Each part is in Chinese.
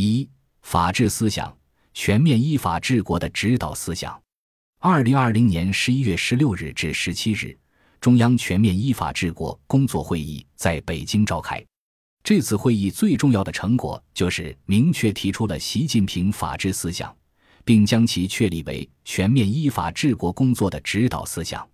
一、法治思想，全面依法治国的指导思想。二零二零年十一月十六日至十七日，中央全面依法治国工作会议在北京召开。这次会议最重要的成果就是明确提出了习近平法治思想，并将其确立为全面依法治国工作的指导思想。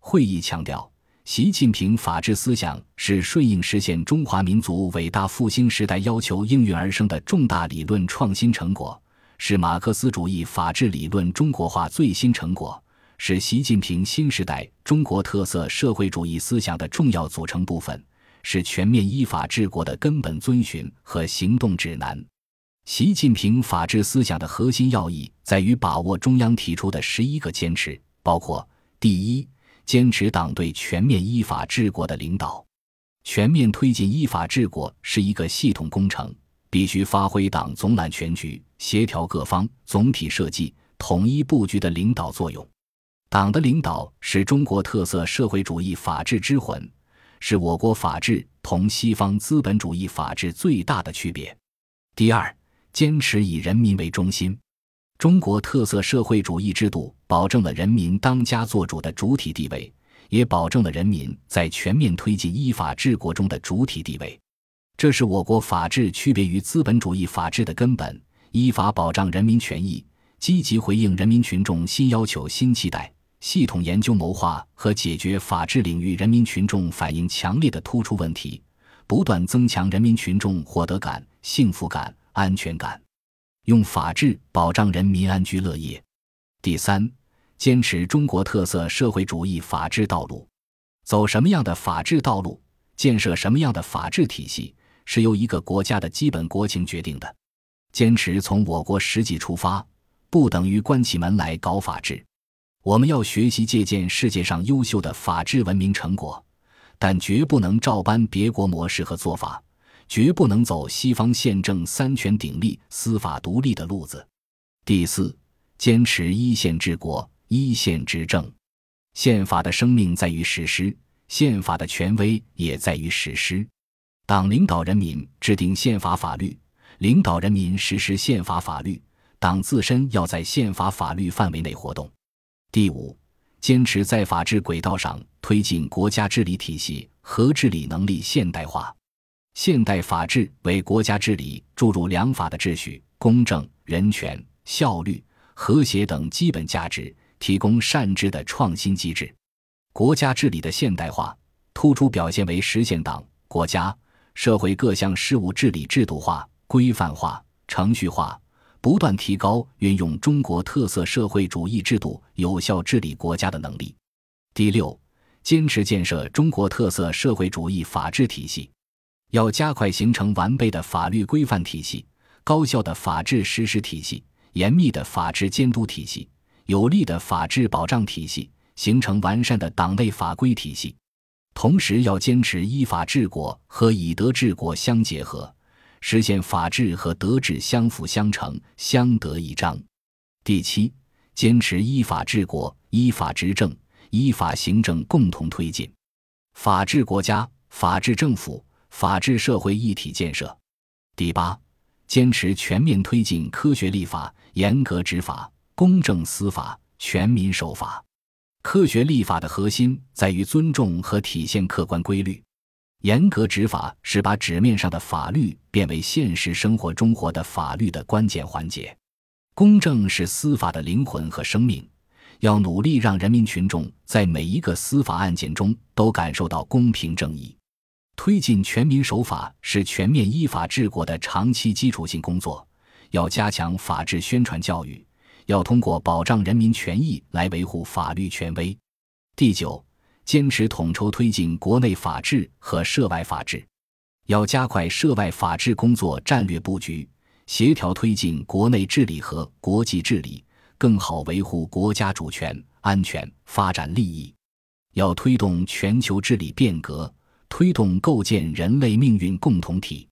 会议强调，习近平法治思想是顺应实现中华民族伟大复兴时代要求应运而生的重大理论创新成果，是马克思主义法治理论中国化最新成果，是习近平新时代中国特色社会主义思想的重要组成部分。是全面依法治国的根本遵循和行动指南。习近平法治思想的核心要义在于把握中央提出的十一个坚持，包括：第一，坚持党对全面依法治国的领导。全面推进依法治国是一个系统工程，必须发挥党总揽全局、协调各方、总体设计、统一布局的领导作用。党的领导是中国特色社会主义法治之魂。是我国法治同西方资本主义法治最大的区别。第二，坚持以人民为中心。中国特色社会主义制度保证了人民当家作主的主体地位，也保证了人民在全面推进依法治国中的主体地位。这是我国法治区别于资本主义法治的根本。依法保障人民权益，积极回应人民群众新要求、新期待。系统研究谋划和解决法治领域人民群众反映强烈的突出问题，不断增强人民群众获得感、幸福感、安全感，用法治保障人民安居乐业。第三，坚持中国特色社会主义法治道路，走什么样的法治道路，建设什么样的法治体系，是由一个国家的基本国情决定的。坚持从我国实际出发，不等于关起门来搞法治。我们要学习借鉴世界上优秀的法治文明成果，但绝不能照搬别国模式和做法，绝不能走西方宪政三权鼎立、司法独立的路子。第四，坚持一宪治国、一宪执政。宪法的生命在于实施，宪法的权威也在于实施。党领导人民制定宪法法律，领导人民实施宪法法律，党自身要在宪法法律范围内活动。第五，坚持在法治轨道上推进国家治理体系和治理能力现代化。现代法治为国家治理注入良法的秩序、公正、人权、效率、和谐等基本价值，提供善治的创新机制。国家治理的现代化突出表现为实现党、国家、社会各项事务治理制度化、规范化、程序化。不断提高运用中国特色社会主义制度有效治理国家的能力。第六，坚持建设中国特色社会主义法治体系，要加快形成完备的法律规范体系、高效的法治实施体系、严密的法治监督体系、有力的法治保障体系，形成完善的党内法规体系。同时，要坚持依法治国和以德治国相结合。实现法治和德治相辅相成、相得益彰。第七，坚持依法治国、依法执政、依法行政共同推进法治国家、法治政府、法治社会一体建设。第八，坚持全面推进科学立法、严格执法、公正司法、全民守法。科学立法的核心在于尊重和体现客观规律。严格执法是把纸面上的法律变为现实生活中活的法律的关键环节。公正是司法的灵魂和生命，要努力让人民群众在每一个司法案件中都感受到公平正义。推进全民守法是全面依法治国的长期基础性工作，要加强法治宣传教育，要通过保障人民权益来维护法律权威。第九。坚持统筹推进国内法治和涉外法治，要加快涉外法治工作战略布局，协调推进国内治理和国际治理，更好维护国家主权、安全、发展利益。要推动全球治理变革，推动构建人类命运共同体。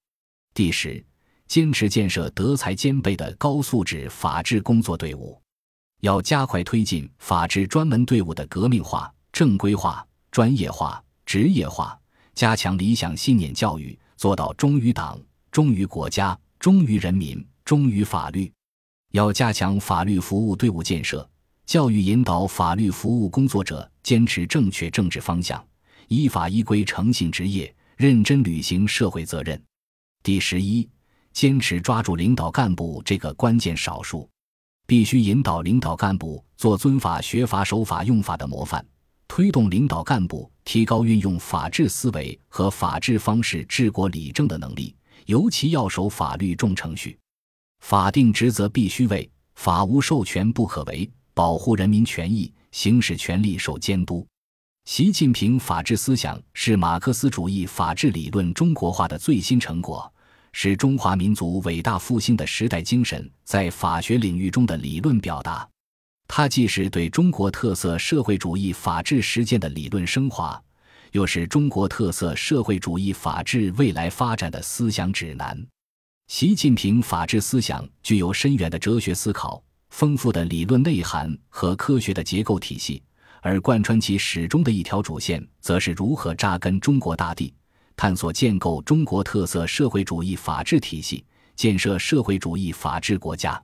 第十，坚持建设德才兼备的高素质法治工作队伍，要加快推进法治专门队伍的革命化、正规化。专业化、职业化，加强理想信念教育，做到忠于党、忠于国家、忠于人民，忠于法律。要加强法律服务队伍建设，教育引导法律服务工作者坚持正确政治方向，依法依规诚信职业，认真履行社会责任。第十一，坚持抓住领导干部这个关键少数，必须引导领导干部做遵法、学法、守法、用法的模范，推动领导干部提高运用法治思维和法治方式治国理政的能力，尤其要守法律、重程序。法定职责必须为，法无授权不可为，保护人民权益，行使权力受监督。习近平法治思想是马克思主义法治理论中国化的最新成果，是中华民族伟大复兴的时代精神在法学领域中的理论表达。它既是对中国特色社会主义法治实践的理论升华，又是中国特色社会主义法治未来发展的思想指南。习近平法治思想具有深远的哲学思考、丰富的理论内涵和科学的结构体系。而贯穿其始终的一条主线，则是如何扎根中国大地，探索建构中国特色社会主义法治体系，建设社会主义法治国家。